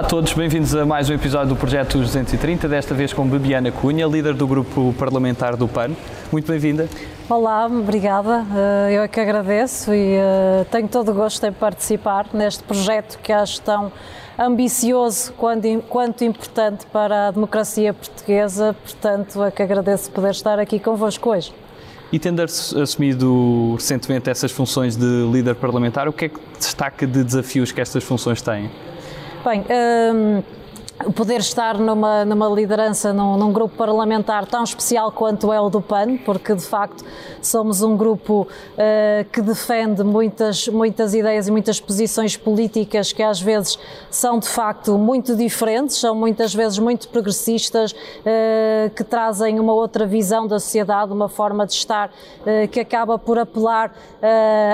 Olá a todos, bem-vindos a mais um episódio do Projeto 230, desta vez com Bebiana Cunha, líder do grupo parlamentar do PAN. Muito bem-vinda. Olá, obrigada. Eh, eu é que agradeço e eh, tenho todo o gosto em participar neste projeto que acho tão ambicioso quanto importante para a democracia portuguesa. Portanto, é que agradeço poder estar aqui convosco hoje. E tendo assumido recentemente essas funções de líder parlamentar, o que é que destaca de desafios que estas funções têm? Bem, hum, poder estar numa, numa liderança, num, num, grupo parlamentar tão especial quanto é o do PAN, porque de facto somos um grupo uh, que defende muitas, muitas ideias e muitas posições políticas que às vezes são de facto muito diferentes, são muitas vezes muito progressistas, uh, que trazem uma outra visão da sociedade, uma forma de estar uh, que acaba por apelar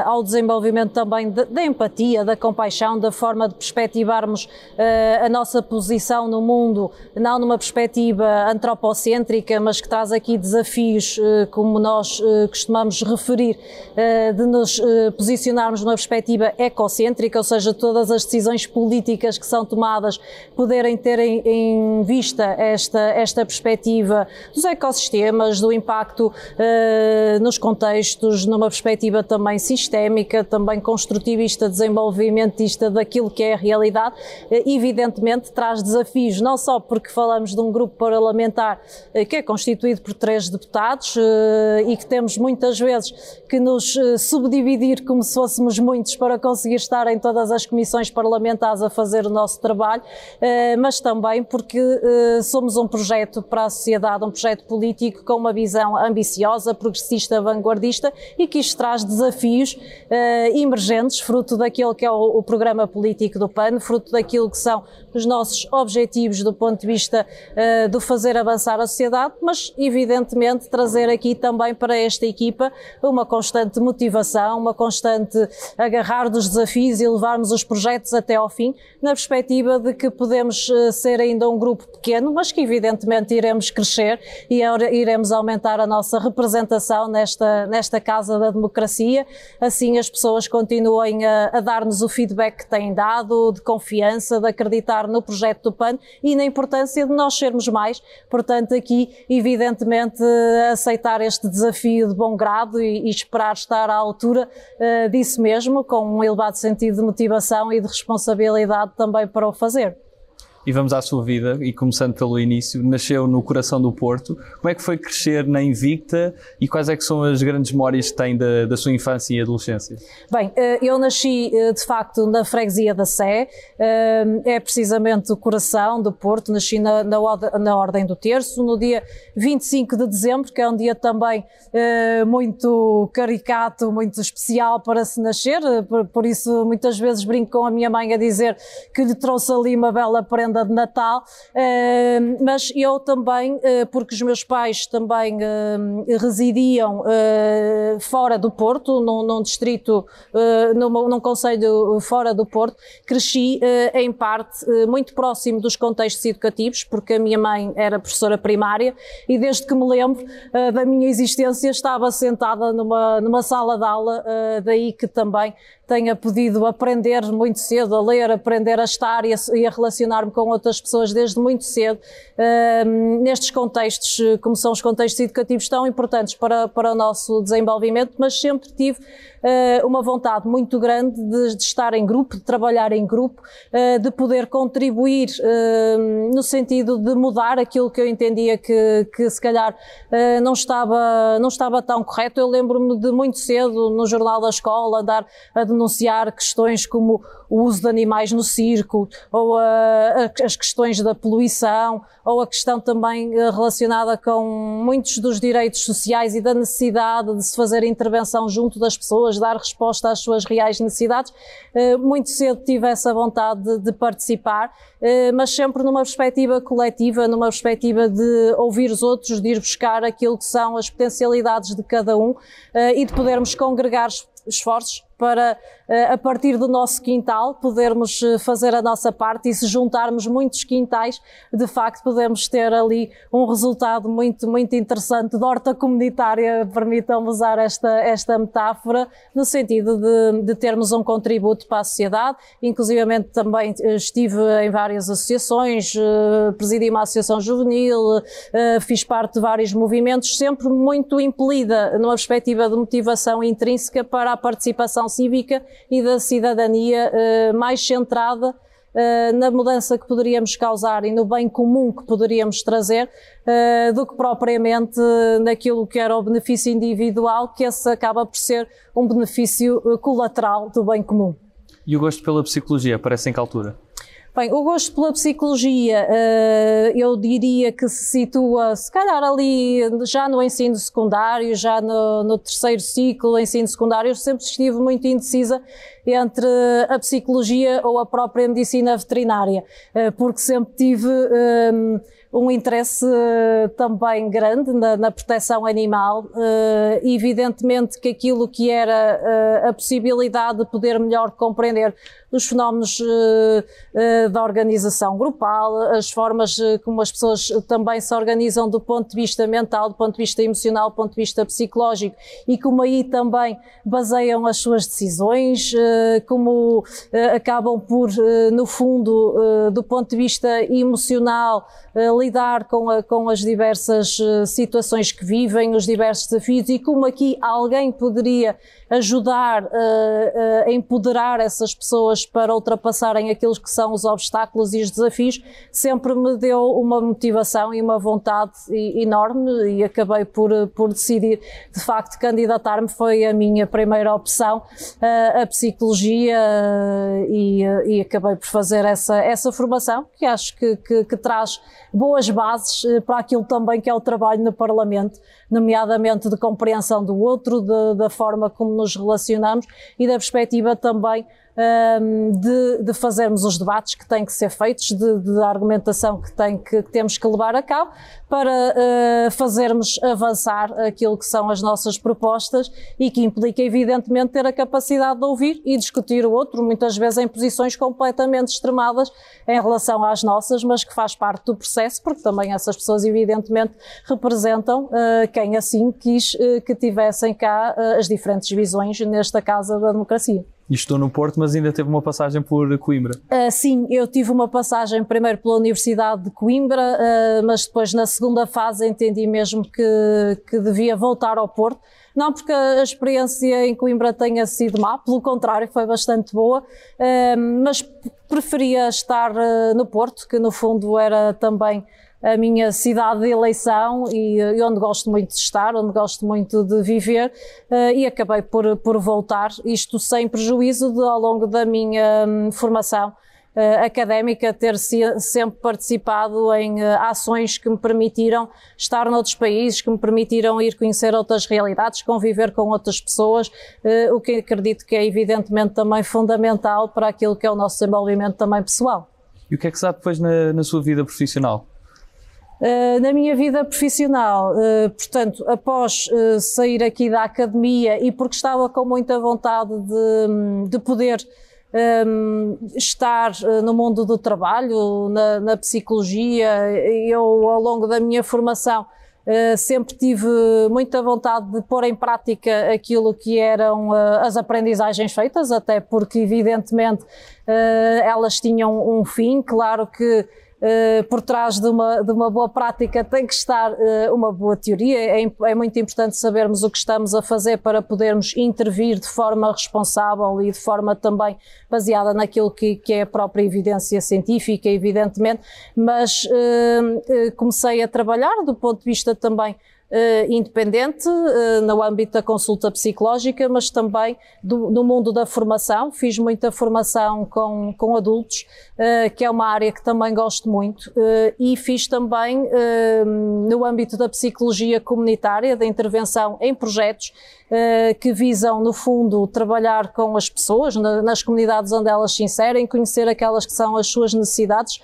ao desenvolvimento também da empatia, da compaixão, da forma de perspectivarmos a nossa posição no mundo, não numa perspectiva antropocêntrica, mas que traz aqui desafios, eh, como nós eh, costumamos referir, eh, de nos posicionarmos numa perspectiva ecocêntrica, ou seja, todas as decisões políticas que são tomadas poderem ter em vista esta, esta perspectiva dos ecossistemas, do impacto nos contextos, numa perspectiva também sistémica, também construtivista, desenvolvimentista daquilo que é a realidade, evidentemente traz desafios desafios, não só porque falamos de um grupo parlamentar eh, que é constituído por três deputados eh, e que temos muitas vezes que nos eh, subdividir como se fôssemos muitos para conseguir estar em todas as comissões parlamentares a fazer o nosso trabalho, mas também porque somos um projeto para a sociedade, um projeto político com uma visão ambiciosa, progressista, vanguardista e que isto traz desafios emergentes, fruto daquilo que é o programa político do PAN, fruto daquilo que são os nossos objetivos objetivos do ponto de vista uh, do fazer avançar a sociedade, mas evidentemente trazer aqui também para esta equipa uma constante motivação, uma constante agarrar dos desafios e levarmos os projetos até ao fim, na perspectiva de que podemos uh, ser ainda um grupo pequeno, mas que evidentemente iremos crescer e iremos aumentar a nossa representação nesta, nesta Casa da Democracia, assim as pessoas continuem a, a dar-nos o feedback que têm dado, de confiança, de acreditar no projeto do PAN e na importância de nós sermos mais. Portanto, aqui, evidentemente, aceitar este desafio de bom grado e, e esperar estar à altura uh, disso mesmo, com um elevado sentido de motivação e de responsabilidade também para o fazer e vamos à sua vida, e começando pelo início, nasceu no coração do Porto. Como é que foi crescer na Invicta? E quais é que são as grandes memórias que tem da, da sua infância e adolescência? Bem, eh, eu nasci eh, de facto na freguesia da Sé, eh, é precisamente o coração do Porto, nasci na, na, na Ordem do Terço, no dia 25 de dezembro, que é um dia também muito caricato, muito especial para se nascer, por, por isso muitas vezes brinco com a minha mãe a dizer que lhe trouxe ali uma bela prenda de Natal, eh, mas eu também, eh, porque os meus pais também eh, residiam fora do Porto, num, num distrito, num, num conselho fora do Porto, cresci em parte muito próximo dos contextos educativos, porque a minha mãe era professora primária e desde que me lembro da minha existência estava sentada numa, numa sala de aula, daí que também tenha podido aprender muito cedo a ler, aprender a estar e a, a relacionar-me com outras pessoas desde muito cedo, uh, nestes contextos, como são os contextos educativos tão importantes para, para o nosso desenvolvimento, mas sempre tive uh, uma vontade muito grande de, de, estar em grupo, de trabalhar em grupo, uh, de poder contribuir no sentido de mudar aquilo que eu entendia que, que se calhar não, estava, não estava tão correto. Eu lembro-me de muito cedo, no jornal da escola, andar a denunciar questões como o uso de animais no circo, ou a, a, as questões da poluição, ou a questão também eh, relacionada com muitos dos direitos sociais e da necessidade de se fazer intervenção junto das pessoas, dar resposta às suas reais necessidades. Eh, muito cedo tive essa vontade de, de participar, mas sempre numa perspectiva coletiva, numa perspectiva de ouvir os outros, de ir buscar aquilo que são as potencialidades de cada um e de podermos congregar esforços para, a partir do nosso quintal, podermos fazer a nossa parte e se juntarmos muitos quintais, de facto podemos ter ali um resultado muito, muito interessante de horta comunitária, permitam-me usar esta, esta metáfora, no sentido de, de termos um contributo para a sociedade, inclusivamente também estive em várias associações, presidi uma associação juvenil, fiz parte de vários movimentos, sempre muito impelida numa perspectiva de motivação intrínseca para a participação cívica e da cidadania eh, mais centrada eh, na mudança que poderíamos causar e no bem comum que poderíamos trazer, eh, do que propriamente naquilo que era o benefício individual, que esse acaba por ser um benefício colateral do bem comum. E o gosto pela psicologia aparece em que altura? Bem, o gosto pela psicologia, eh, eu diria que se situa, se calhar, ali já no ensino secundário, já no, no terceiro ciclo ensino secundário. Eu sempre estive muito indecisa entre a psicologia ou a própria medicina veterinária, eh, porque sempre tive um, um interesse também grande na, na proteção animal. Evidentemente que aquilo que era a possibilidade de poder melhor compreender os fenómenos da organização grupal, as formas como as pessoas também se organizam do ponto de vista mental, do ponto de vista emocional, do ponto de vista psicológico e como aí também baseiam as suas decisões, como acabam por, no fundo, do ponto de vista emocional, lidar com, a, com as diversas situações que vivem, os diversos desafios e como aqui alguém poderia ajudar uh, uh, a empoderar essas pessoas para ultrapassarem aqueles que são os obstáculos e os desafios, sempre me deu uma motivação e uma vontade enorme e acabei por, por decidir, de facto, candidatar-me. Foi a minha primeira opção, a psicologia, e, e, acabei por fazer essa, essa formação, que acho que, que, que traz boas bases para aquilo também que é o trabalho no Parlamento nomeadamente de compreensão do outro, de, da forma como nos relacionamos e da perspectiva também de, de, fazermos os debates que têm que ser feitos, de, de argumentação que, tem que, que, temos que levar a cabo para uh, fazermos avançar aquilo que são as nossas propostas e que implica, evidentemente, ter a capacidade de ouvir e discutir o outro, muitas vezes em posições completamente extremadas em relação às nossas, mas que faz parte do processo, porque também essas pessoas, evidentemente, representam uh, quem assim quis uh, que tivessem cá as diferentes visões nesta Casa da Democracia. E estou no Porto, mas ainda teve uma passagem por Coimbra. Uh, sim, eu tive uma passagem primeiro pela Universidade de Coimbra, uh, mas depois na segunda fase entendi mesmo que, que devia voltar ao Porto. Não porque a experiência em Coimbra tenha sido má, pelo contrário, foi bastante boa, uh, mas preferia estar no Porto, que no fundo era também a minha cidade de eleição e, e, onde gosto muito de estar, onde gosto muito de viver uh, e acabei por, por voltar, isto sem prejuízo de ao longo da minha um, formação uh, académica ter se, sempre participado em uh, ações que me permitiram estar noutros países, que me permitiram ir conhecer outras realidades, conviver com outras pessoas, o que acredito que é evidentemente também fundamental para aquilo que é o nosso desenvolvimento também pessoal. E o que é que sabe depois na, na sua vida profissional? Uh, na minha vida profissional, uh, portanto, após uh, sair aqui da academia e porque estava com muita vontade de, de poder um, estar no mundo do trabalho, na, na, psicologia, eu ao longo da minha formação sempre tive muita vontade de pôr em prática aquilo que eram as aprendizagens feitas, até porque evidentemente elas tinham um fim, claro que Uh, por trás de uma, de uma boa prática tem que estar uh, uma boa teoria. É, é, muito importante sabermos o que estamos a fazer para podermos intervir de forma responsável e de forma também baseada naquilo que, que é a própria evidência científica, evidentemente. Mas uh, comecei a trabalhar do ponto de vista também independente uh, no âmbito da consulta psicológica, mas também do, no mundo da formação. Fiz muita formação com, com adultos, uh, que é uma área que também gosto muito, e fiz também no âmbito da psicologia comunitária, da intervenção em projetos que visam, no fundo, trabalhar com as pessoas, na, nas comunidades onde elas se inserem, conhecer aquelas que são as suas necessidades,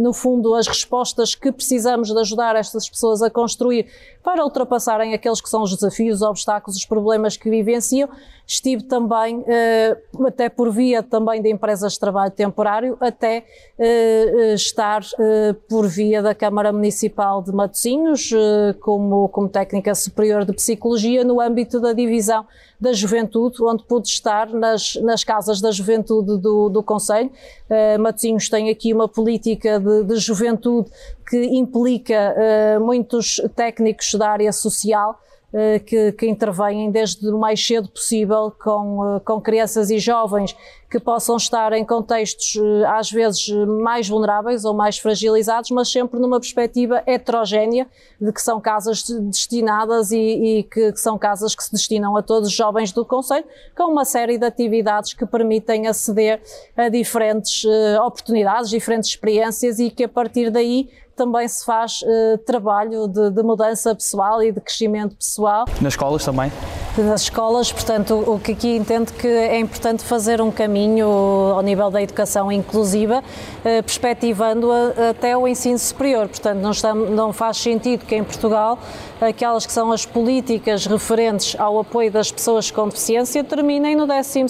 no fundo, as respostas que precisamos de ajudar estas pessoas a construir para ultrapassarem aqueles que são os desafios, os obstáculos, os problemas que vivenciam. Estive também, até por via também de empresas de trabalho temporário, até estar por via da Câmara Municipal de Matosinhos, como, como técnica superior de psicologia, no âmbito da divisão da juventude, onde pude estar nas, nas casas da juventude do, do Conselho. Matosinhos tem aqui uma política de, de juventude que implica muitos técnicos da área social eh, que, que, intervêm desde o mais cedo possível com, eh, com crianças e jovens que possam estar em contextos eh, às vezes mais vulneráveis ou mais fragilizados, mas sempre numa perspectiva heterogénea de que são casas destinadas e, e que, que, são casas que se destinam a todos os jovens do Conselho, com uma série de atividades que permitem aceder a diferentes oportunidades, diferentes experiências e que a partir daí também se faz uh, trabalho de, de, mudança pessoal e de crescimento pessoal. Nas escolas também? Nas escolas, portanto, o que aqui entendo que é importante fazer um caminho ao nível da educação inclusiva, uh, perspectivando até o ensino superior. Portanto, não, estamos, não faz sentido que em Portugal aquelas que são as políticas referentes ao apoio das pessoas com deficiência terminem no 12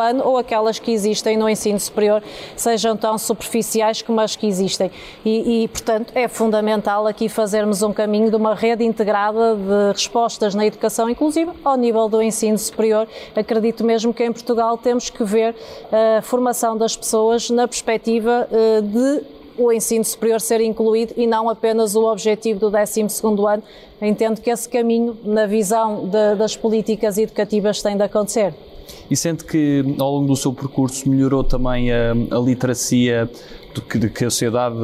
ano ou aquelas que existem no ensino superior sejam tão superficiais como as que existem. E, e portanto, é fundamental aqui fazermos um caminho de uma rede integrada de respostas na educação inclusiva ao nível do ensino superior. Acredito mesmo que em Portugal temos que ver a formação das pessoas na perspectiva eh, de o ensino superior ser incluído e não apenas o objetivo do 12º ano. Entendo que esse caminho, na visão de, das políticas educativas, tem de acontecer. E sente que ao longo do seu percurso melhorou também a, a literacia que, que a sociedade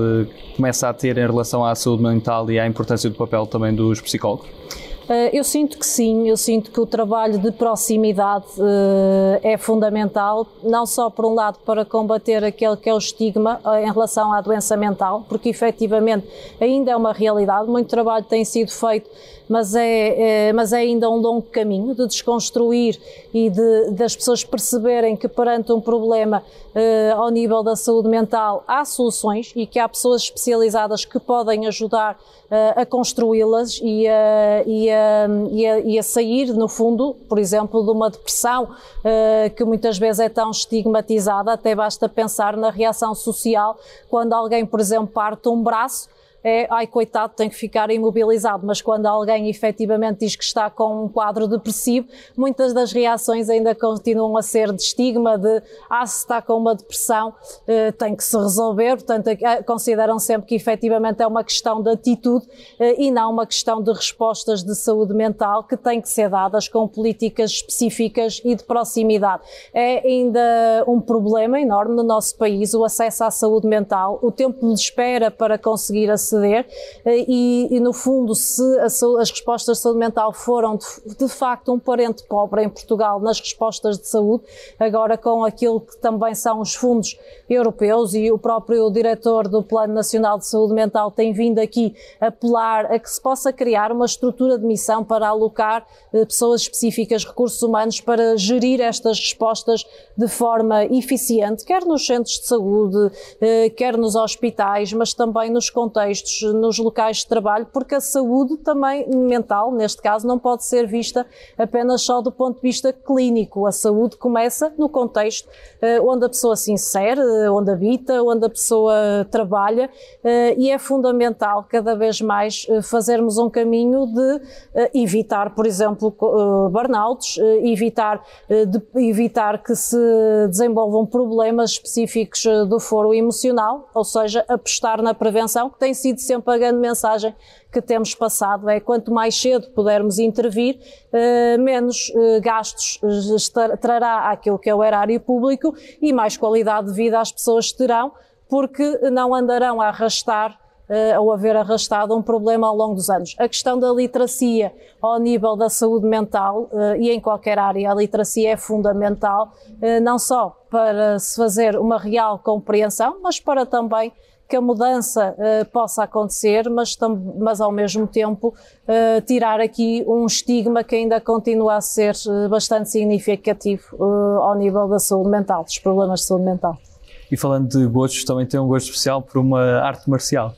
começa a ter em relação à saúde mental e à importância do papel também dos psicólogos? Eh, eu sinto que sim, eu sinto que o trabalho de proximidade eh, é fundamental, não só por um lado para combater aquele que é o estigma eh, em relação à doença mental, porque efetivamente ainda é uma realidade, muito trabalho tem sido feito mas é, é, mas é ainda um longo caminho de desconstruir e de, das pessoas perceberem que perante um problema eh, ao nível da saúde mental há soluções e que há pessoas especializadas que podem ajudar eh, a construí-las e, e, e, e, a sair, no fundo, por exemplo, de uma depressão eh, que muitas vezes é tão estigmatizada, até basta pensar na reação social quando alguém, por exemplo, parte um braço é ai coitado, tem que ficar imobilizado, mas quando alguém efetivamente diz que está com um quadro depressivo, muitas das reações ainda continuam a ser de estigma, de ah, se está com uma depressão, eh, tem que se resolver, portanto eh, consideram sempre que efetivamente é uma questão de atitude eh, e não uma questão de respostas de saúde mental que têm que ser dadas com políticas específicas e de proximidade. É ainda um problema enorme no nosso país o acesso à saúde mental, o tempo de espera para conseguir acessar eh, e, e no fundo, se as respostas de saúde mental foram de, de, facto um parente pobre em Portugal nas respostas de saúde, agora com aquilo que também são os fundos europeus e o próprio diretor do Plano Nacional de Saúde Mental tem vindo aqui apelar a que se possa criar uma estrutura de missão para alocar eh, pessoas específicas, recursos humanos, para gerir estas respostas de forma eficiente, quer nos centros de saúde, eh, quer nos hospitais, mas também nos contextos nos locais de trabalho, porque a saúde também mental, neste caso, não pode ser vista apenas só do ponto de vista clínico. A saúde começa no contexto uh, onde a pessoa se insere, uh, onde habita, onde a pessoa trabalha uh, e é fundamental cada vez mais fazermos um caminho de evitar, por exemplo, burnouts, evitar, evitar que se desenvolvam problemas específicos do foro emocional, ou seja, apostar na prevenção, que tem sido sempre a grande mensagem que temos passado, é quanto mais cedo pudermos intervir, eh, menos eh, gastos eh, trará aquilo que é o erário público e mais qualidade de vida as pessoas terão, porque não andarão a arrastar ou haver arrastado um problema ao longo dos anos. A questão da literacia ao nível da saúde mental e em qualquer área, a literacia é fundamental, não só para se fazer uma real compreensão, mas para também que a mudança uh, possa acontecer, mas, mas ao mesmo tempo uh, tirar aqui um estigma que ainda continua a ser uh, bastante significativo ao nível da saúde mental, dos problemas de saúde mental. E falando de gostos, também tem um gosto especial por uma arte marcial.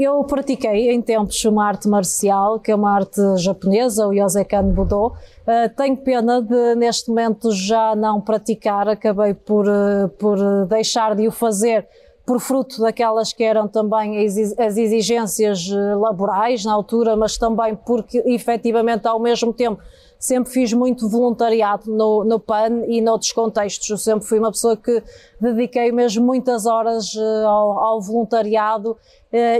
Eu pratiquei em tempos uma arte marcial, que é uma arte japonesa, o Yosekan Budo. Tenho pena de, neste momento, já não praticar, acabei por, por deixar de o fazer por fruto daquelas que eram também as exigências laborais na altura, mas também porque efetivamente ao mesmo tempo sempre fiz muito voluntariado no, no PAN e noutros contextos. Eu sempre fui uma pessoa que dediquei mesmo muitas horas uh, ao, ao, voluntariado uh,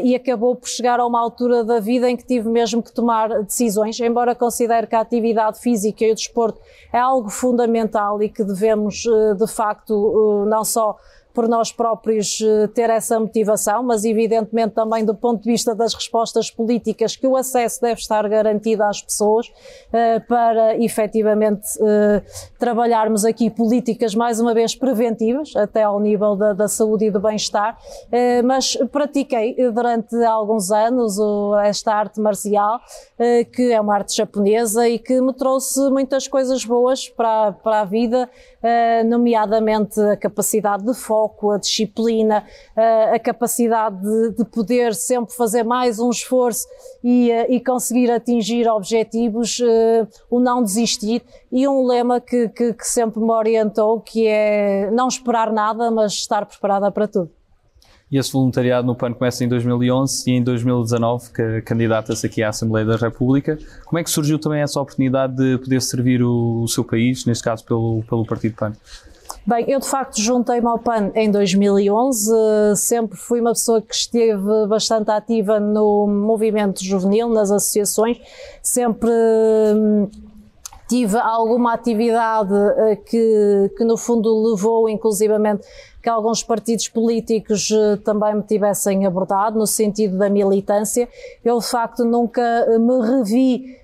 e acabou por chegar a uma altura da vida em que tive mesmo que tomar decisões, embora considere que a atividade física e o desporto é algo fundamental e que devemos, de facto, não só por nós próprios eh, ter essa motivação, mas evidentemente também do ponto de vista das respostas políticas que o acesso deve estar garantido às pessoas eh, para efetivamente eh, trabalharmos aqui políticas mais uma vez preventivas, até ao nível da, da saúde e do bem-estar, mas pratiquei durante alguns anos esta arte marcial, que é uma arte japonesa e que me trouxe muitas coisas boas para, para a vida, nomeadamente a capacidade de foco, foco, a disciplina, a capacidade de, de poder sempre fazer mais um esforço e, e conseguir atingir objetivos, eh, o não desistir e um lema que, que, que sempre me orientou que é não esperar nada, mas estar preparada para tudo. E esse voluntariado no PAN começa em 2011 e em 2019 que candidata-se aqui à Assembleia da República. Como é que surgiu também essa oportunidade de poder servir o, o seu país, neste caso pelo, pelo Partido PAN? Bem, eu de facto juntei-me ao PAN em 2011, sempre fui uma pessoa que esteve bastante ativa no movimento juvenil, nas associações, sempre hum, tive alguma atividade eh, que, que no fundo levou inclusivamente que alguns partidos políticos eh, também me tivessem abordado no sentido da militância. Eu de facto nunca me revi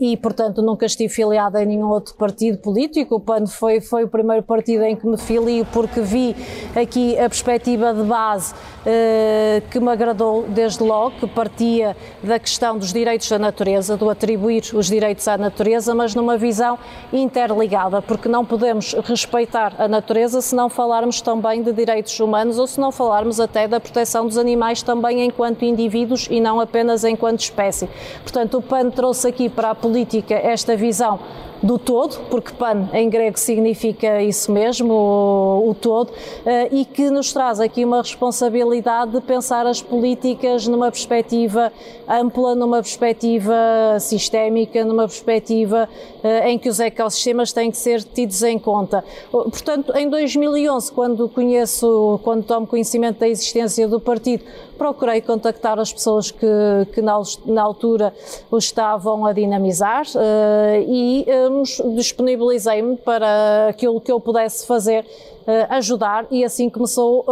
E, portanto, nunca estive filiada em nenhum outro partido político. O PAN foi, foi o primeiro partido em que me filio porque vi aqui a perspectiva de base uh, que me agradou desde logo, que partia da questão dos direitos da natureza, do atribuir os direitos à natureza, mas numa visão interligada, porque não podemos respeitar a natureza se não falarmos também de direitos humanos ou se não falarmos até da proteção dos animais também enquanto indivíduos e não apenas enquanto espécie. Portanto, o PAN PAN trouxe aqui para a política esta visão do todo, porque pan em grego significa isso mesmo, o, o todo, eh, e que nos traz aqui uma responsabilidade de pensar as políticas numa perspectiva ampla, numa perspectiva sistémica, numa perspectiva eh, em que os ecossistemas têm que ser tidos em conta. Portanto, em 2011, quando conheço, quando tomo conhecimento da existência do partido, procurei contactar as pessoas que, que na, na altura o estavam a dinamizar uh, e um, disponibilizei-me para aquilo que eu pudesse fazer Uh, ajudar e assim começou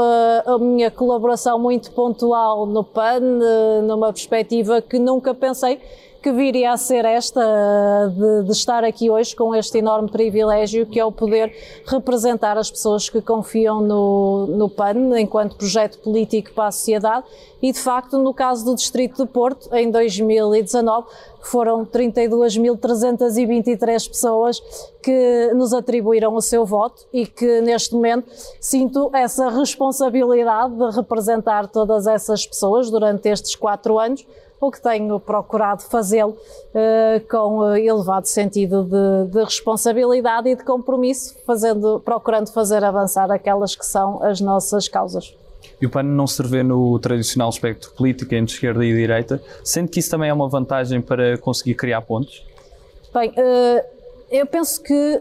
a minha colaboração muito pontual no PAN, numa perspectiva que nunca pensei que viria a ser esta de, de, estar aqui hoje com este enorme privilégio que é o poder representar as pessoas que confiam no, no PAN enquanto projeto político para a sociedade. E de facto no caso do Distrito de Porto em 2019 foram 32.323 pessoas que nos atribuíram o seu voto e que neste momento sinto essa responsabilidade de representar todas essas pessoas durante estes quatro anos o que tenho procurado fazê-lo uh, com eh, elevado sentido de, de, responsabilidade e de compromisso, fazendo, procurando fazer avançar aquelas que são as nossas causas. E o PAN não se revê no tradicional espectro político entre esquerda e direita, sendo que isso também é uma vantagem para conseguir criar pontos? Bem, uh, eu penso que,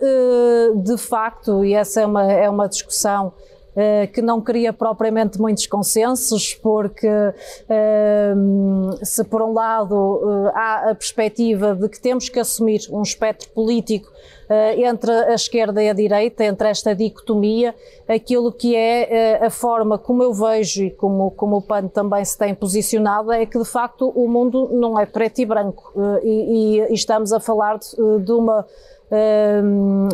de facto, e essa é uma, é uma discussão que não cria propriamente muitos consensos, porque eh, se por um lado eh, há a perspectiva de que temos que assumir um espectro político entre a esquerda e a direita, entre esta dicotomia, aquilo que é a forma como eu vejo e como, como o PAN também se tem posicionado é que de facto o mundo não é preto e branco e, e estamos a falar de, de uma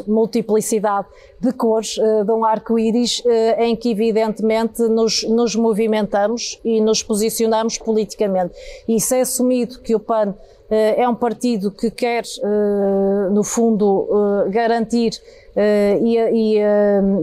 multiplicidade de cores uh, de um arco-íris uh, em que evidentemente nos, nos movimentamos e nos posicionamos politicamente. E se é assumido que o PAN eh, é um partido que quer, no fundo, garantir e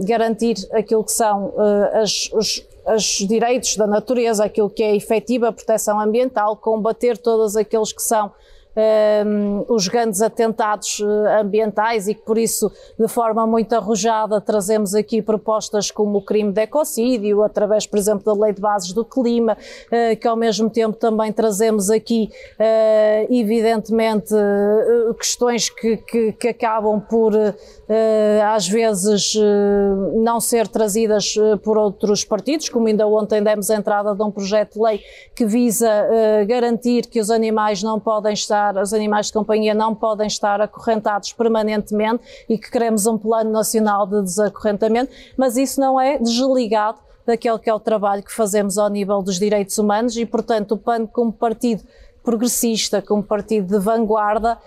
garantir aquilo que são as, os, os direitos da natureza, aquilo que é efetiva proteção ambiental, combater todos aqueles que são um, os grandes atentados eh, ambientais e que por isso, de forma muito arrojada, trazemos aqui propostas como o crime de ecocídio, através, por exemplo, da Lei de Bases do Clima, uh, que ao mesmo tempo também trazemos aqui, uh, evidentemente, questões que, que, que, acabam por, às vezes, não ser trazidas por outros partidos, como ainda ontem demos a entrada de um projeto de lei que visa garantir que os animais não podem estar estar, os animais de companhia não podem estar acorrentados permanentemente e que queremos um plano nacional de desacorrentamento, mas isso não é desligado daquele que é o trabalho que fazemos ao nível dos direitos humanos e, portanto, o PAN como partido progressista, como partido de vanguarda,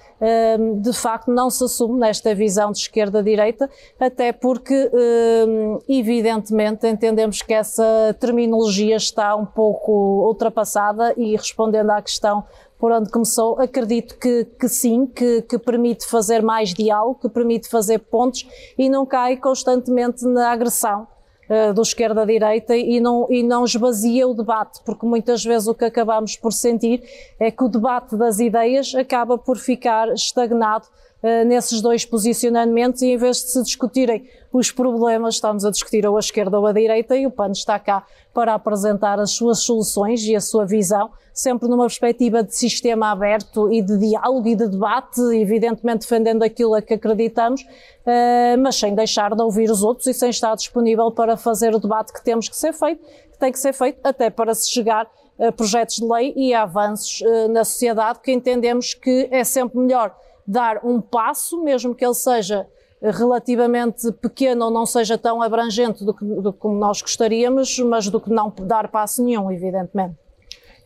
hum, de facto não se assume nesta visão de esquerda-direita, até porque, hum, evidentemente, entendemos que essa terminologia está um pouco ultrapassada e respondendo à questão por onde começou, acredito que, que sim, que, que, permite fazer mais diálogo, que permite fazer pontos e não cai constantemente na agressão uh, do esquerda-direita e não, e não esvazia o debate, porque muitas vezes o que acabamos por sentir é que o debate das ideias acaba por ficar estagnado uh, nesses dois posicionamentos e em vez de se discutirem os problemas, estamos a discutir ou a esquerda ou a direita e o PAN está cá para apresentar as suas soluções e a sua visão, sempre numa perspectiva de sistema aberto e de diálogo e de debate, evidentemente defendendo aquilo a que acreditamos, eh, mas sem deixar de ouvir os outros e sem estar disponível para fazer o debate que temos que ser feito, que tem que ser feito até para se chegar a projetos de lei e a avanços eh, na sociedade que entendemos que é sempre melhor dar um passo, mesmo que ele seja relativamente pequeno ou não seja tão abrangente do que, do como nós gostaríamos, mas do que não dar passo nenhum, evidentemente.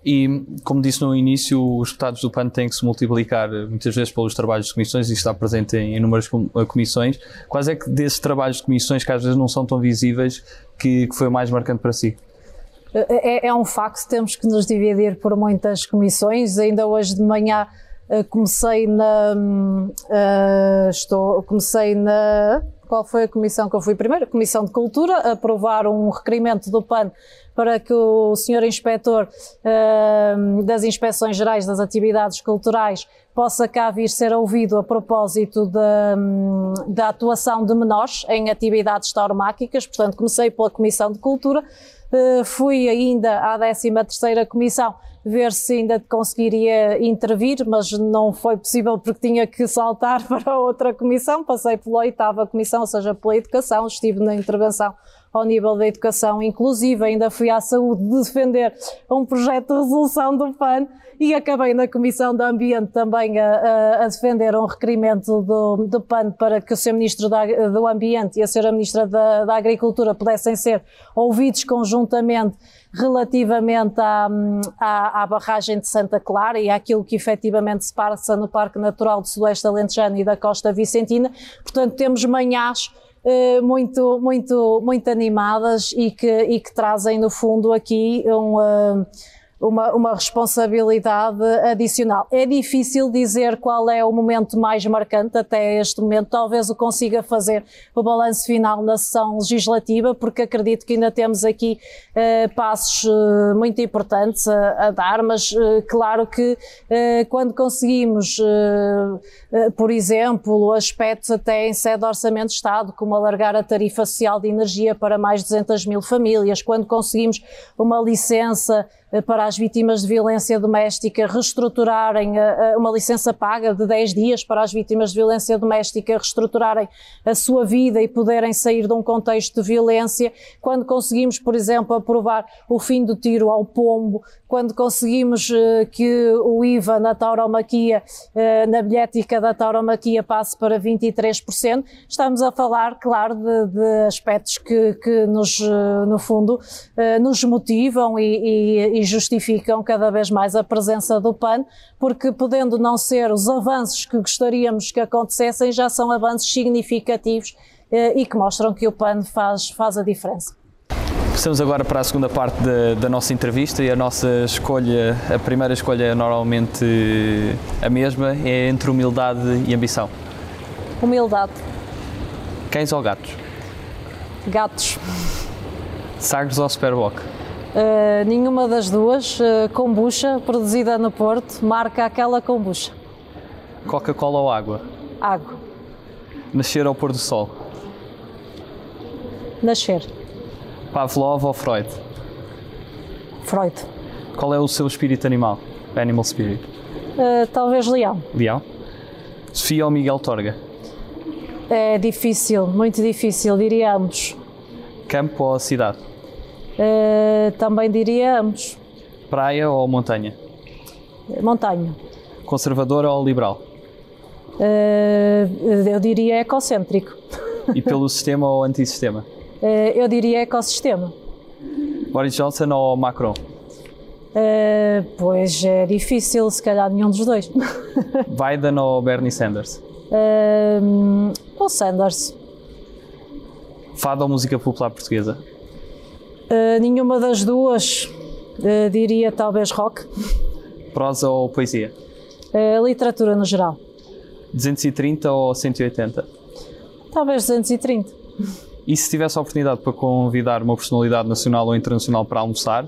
E, como disse no início, os deputados do PAN têm que se multiplicar muitas vezes pelos trabalhos de comissões e está presente em inúmeras eh, comissões. Quais é que desses trabalhos de comissões, que às vezes não são tão visíveis, que, que foi mais marcante para si? É, é um facto, temos que nos dividir por muitas comissões. Ainda hoje de manhã comecei na. Uh, estou, comecei na. Qual foi a comissão que eu fui primeiro? A Comissão de Cultura, aprovar um requerimento do PAN para que o senhor inspetor uh, das inspeções gerais das atividades culturais possa cá vir ser ouvido a propósito da, da atuação de menores em atividades tauromáquicas. Portanto, comecei pela Comissão de Cultura, fui ainda à 13 terceira Comissão ver se ainda conseguiria intervir, mas não foi possível porque tinha que saltar para outra comissão. Passei pela oitava comissão, ou seja, pela educação, estive na intervenção ao nível da educação inclusive, ainda fui à saúde defender um projeto de resolução do PAN e acabei na Comissão do Ambiente também a, a, defender um requerimento do, do, PAN para que o Sr. Ministro da, do Ambiente e a Sra. Ministra da, da Agricultura pudessem ser ouvidos conjuntamente relativamente à, à, à, barragem de Santa Clara e àquilo que efetivamente se passa no Parque Natural do Sudoeste Alentejano e da Costa Vicentina. Portanto, temos manhãs muito, muito, muito animadas e que, e que trazem, no fundo, aqui um. Uma, uma responsabilidade adicional. É difícil dizer qual é o momento mais marcante até este momento. Talvez o consiga fazer o balanço final na sessão legislativa, porque acredito que ainda temos aqui uh, passos uh, muito importantes a, a dar, mas uh, claro que quando conseguimos, por exemplo, aspectos até em sede de orçamento de Estado, como alargar a tarifa social de energia para mais de 200 mil famílias, quando conseguimos uma licença eh, para as vítimas de violência doméstica reestruturarem a, a uma licença paga de 10 dias para as vítimas de violência doméstica reestruturarem a sua vida e poderem sair de um contexto de violência, quando conseguimos, por exemplo, aprovar o fim do tiro ao pombo, quando conseguimos uh, que o IVA na tauromaquia, uh, na bilhética da tauromaquia passe para 23%, estamos a falar, claro, de, de aspectos que, que nos, uh, no fundo, nos motivam e, e, e justificam cada vez mais a presença do PAN, porque podendo não ser os avanços que gostaríamos que acontecessem, já são avanços significativos eh, e que mostram que o PAN faz, faz a diferença. Passamos agora para a segunda parte da, da, nossa entrevista e a nossa escolha, a primeira escolha é normalmente a mesma, é entre humildade e ambição. Humildade. Cães ou gatos? Gatos. Sagres ou Superboc? Uh, nenhuma das duas. Uh, kombucha, produzida no Porto, marca aquela kombucha. Coca-Cola ou água? Água. Nascer ao pôr do sol? Nascer. Pavlov ou Freud? Freud. Qual é o seu espírito animal? Animal spirit? Uh, talvez leão. Leão? Sofia ou Miguel Torga? É difícil, muito difícil, diria ambos. Campo ou cidade? Uh, também diria ambos. Praia ou montanha? Montanha. Conservador ou liberal? Uh, eu diria ecocêntrico. E pelo sistema ou antissistema? Uh, eu diria ecossistema. Boris Johnson ou Macron? Uh, pois é difícil, se calhar nenhum dos dois. Biden ou Bernie Sanders? Uh, ou Sanders. Fado ou música popular portuguesa? Uh, nenhuma das duas. Diria talvez rock. Prosa ou poesia? Literatura no geral. 230 ou 180? Talvez 230. E se tivesse a oportunidade para convidar uma personalidade nacional ou internacional para almoçar,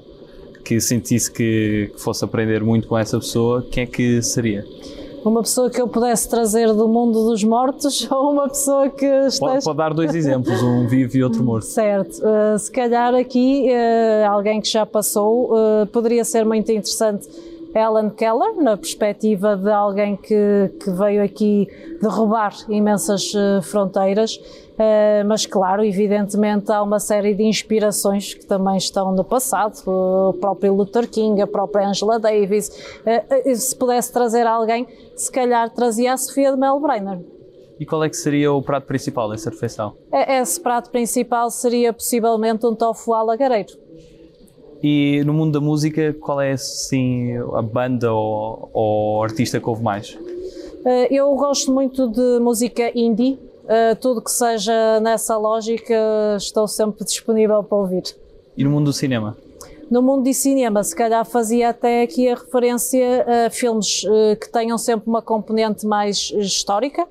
que sentisse que, que fosse aprender muito com essa pessoa, quem é que seria? Uma pessoa que eu pudesse trazer do mundo dos mortos ou uma pessoa que esteja... Pode, pode dar dois exemplos, um vivo e outro morto. Certo. Uh, se calhar aqui uh, alguém que já passou uh, poderia ser muito interessante Ellen Keller, na perspectiva de alguém que, que veio aqui derrubar imensas fronteiras Uh, mas, claro, evidentemente há uma série de inspirações que também estão no passado, o próprio Luther King, a própria Angela Davis. Uh, se pudesse trazer alguém, se calhar trazia a Sofia de Melbrenner. E qual é que seria o prato principal dessa refeição? Esse prato principal seria possivelmente um tofu alagareiro. E no mundo da música, qual é assim a banda ou, ou artista que houve mais? Eu gosto muito de música indie, Uh, tudo que seja nessa lógica, estou sempre disponível para ouvir. E no mundo do cinema? No mundo do cinema, se calhar fazia até aqui a referência a filmes uh, que tenham sempre uma componente mais histórica,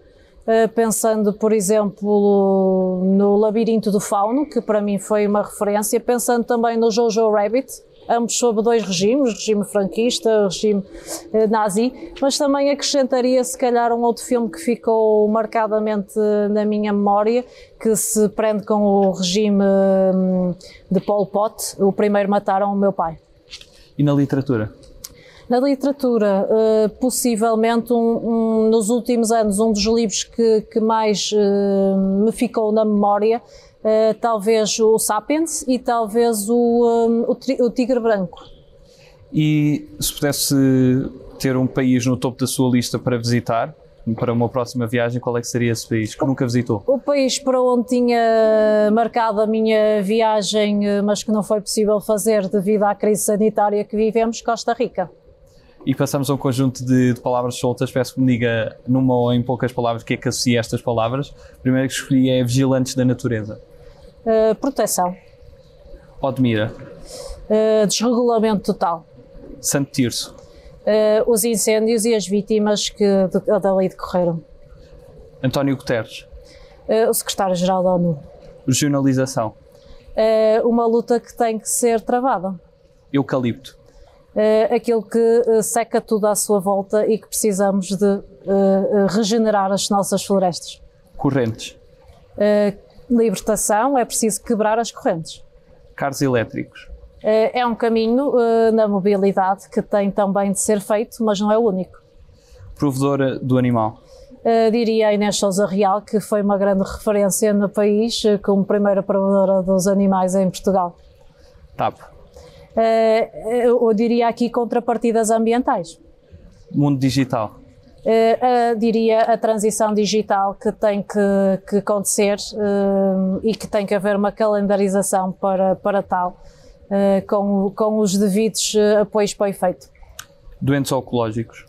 pensando, por exemplo, no Labirinto do Fauno, que para mim foi uma referência, pensando também no Jojo Rabbit, ambos sob dois regimes, regime franquista, regime eh, nazi, mas também acrescentaria se calhar um outro filme que ficou marcadamente na minha memória, que se prende com o regime hum, de Pol Pot, o primeiro mataram o meu pai. E na literatura? Na literatura, uh, possivelmente um, um, nos últimos anos, um dos livros que, que mais uh, me ficou na memória uh, talvez o Sapiens e talvez o, um, o, o Tigre Branco. E se pudesse ter um país no topo da sua lista para visitar, para uma próxima viagem, qual é que seria esse país que o, nunca visitou? O país para onde tinha marcado a minha viagem, mas que não foi possível fazer devido à crise sanitária que vivemos, Costa Rica. E passamos a um conjunto de, de palavras soltas. Peço que me diga, numa ou em poucas palavras, o que é que associa estas palavras. A primeira que escolhi é vigilantes da natureza. Uh, proteção. Odmira. Uh, desregulamento total. Santo Tirso. Uh, os incêndios e as vítimas que de, dali decorreram. António Guterres. o secretário-geral da ONU. Regionalização. uma luta que tem que ser travada. Eucalipto. Aquilo que seca tudo à sua volta e que precisamos de regenerar as nossas florestas. Correntes libertação é preciso quebrar as correntes. Carros elétricos. Eh, é um caminho eh, na mobilidade que tem também de ser feito, mas não é o único. Provedora do animal. Uh, diria a Inês Souza Real, que foi uma grande referência no país como primeira provedora dos animais em Portugal. TAP. Uh, eu diria aqui contrapartidas ambientais. Mundo digital. Uh, uh, diria a transição digital que tem que, que acontecer uh, e que tem que haver uma calendarização para, para tal, com, com os devidos apoios para o efeito. Doentes oncológicos?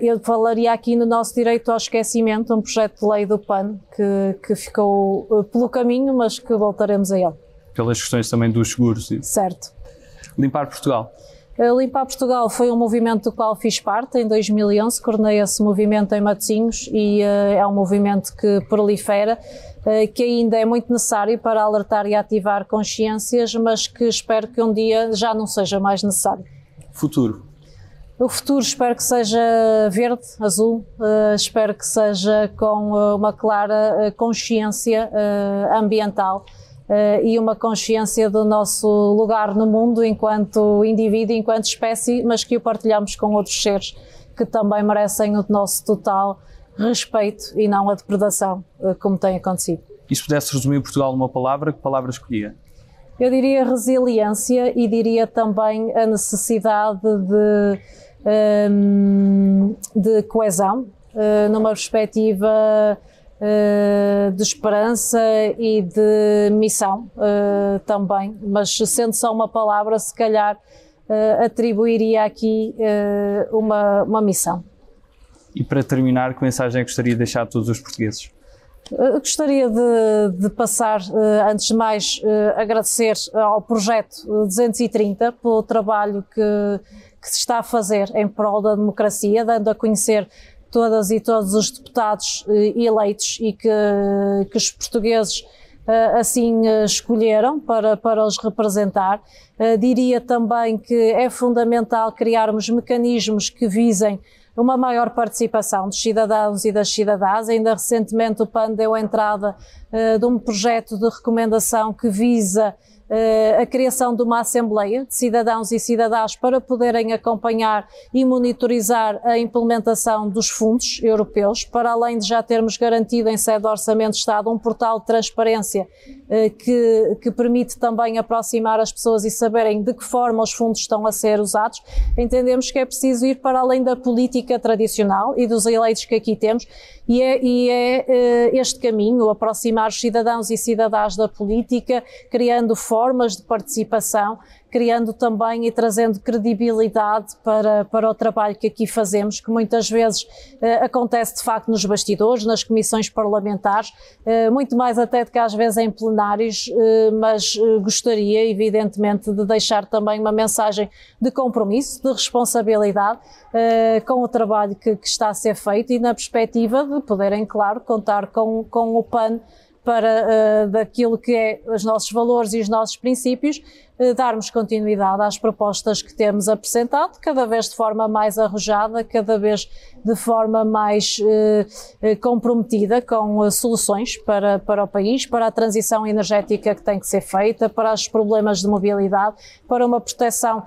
eu falaria aqui no nosso direito ao esquecimento, um projeto de lei do PAN que, que ficou pelo caminho, mas que voltaremos a ele. Pelas questões também dos seguros. Certo. Limpar Portugal? Limpar Portugal foi um movimento do qual fiz parte em 2011, coordenei esse movimento em Matosinhos e uh, é um movimento que prolifera, uh, que ainda é muito necessário para alertar e ativar consciências, mas que espero que um dia já não seja mais necessário. Futuro. O futuro espero que seja verde, azul, uh, espero que seja com uma clara consciência ambiental uh, e uma consciência do nosso lugar no mundo enquanto indivíduo, enquanto espécie, mas que o partilhamos com outros seres que também merecem o nosso total respeito e não a depredação, uh, como tem acontecido. E se pudesse resumir Portugal numa palavra, que palavra escolhia? Eu diria resiliência e diria também a necessidade de, um, ehm, de coesão, uh, numa perspectiva de esperança e de missão uh, também, mas sendo só uma palavra, se calhar uh, atribuiria aqui uma, uma missão. E para terminar, que mensagem é gostaria de deixar a todos os portugueses? Gostaria de, de, passar, antes de mais, agradecer ao projeto 230 pelo trabalho que, que se está a fazer em prol da democracia, dando a conhecer todas e todos os deputados eh, eleitos e que, que os portugueses eh, assim eh, escolheram para, para os representar. Diria também que é fundamental criarmos mecanismos que visem uma maior participação dos cidadãos e das cidadãs. Ainda recentemente o PAN deu entrada de um projeto de recomendação que visa a criação de uma Assembleia de cidadãos e cidadãs para poderem acompanhar e monitorizar a implementação dos fundos europeus, para além de já termos garantido em sede do Orçamento de Estado um portal de transparência eh, que, que permite também aproximar as pessoas e saberem de que forma os fundos estão a ser usados. Entendemos que é preciso ir para além da política tradicional e dos eleitos que aqui temos e é, e é uh, este caminho, aproximar os cidadãos e cidadãs da política, criando formas de participação, criando também e trazendo credibilidade para, para o trabalho que aqui fazemos, que muitas vezes uh, acontece de facto nos bastidores, nas comissões parlamentares, uh, muito mais até do que às vezes em plenários, mas gostaria, evidentemente, de deixar também uma mensagem de compromisso, de responsabilidade com o trabalho que, que está a ser feito e na perspectiva de poderem, claro, contar com, com o PAN para uh, daquilo que é os nossos valores e os nossos princípios, uh, darmos continuidade às propostas que temos apresentado, cada vez de forma mais arrojada, cada vez de forma mais uh, comprometida com soluções para, para o país, para a transição energética que tem que ser feita, para os problemas de mobilidade, para uma proteção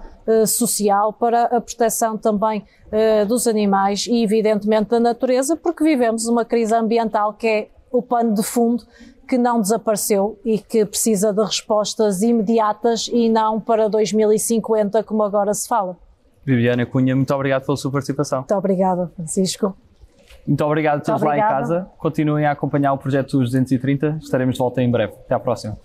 social, para a proteção também dos animais e, evidentemente, da natureza, porque vivemos uma crise ambiental que é o pano de fundo que não desapareceu e que precisa de respostas imediatas e não para 2050, como agora se fala. Viviana Cunha, muito obrigado pela sua participação. Muito obrigada, Francisco. Muito obrigado a todos lá em casa. Continuem a acompanhar o projeto dos 230. Estaremos de volta em breve. Até à próxima.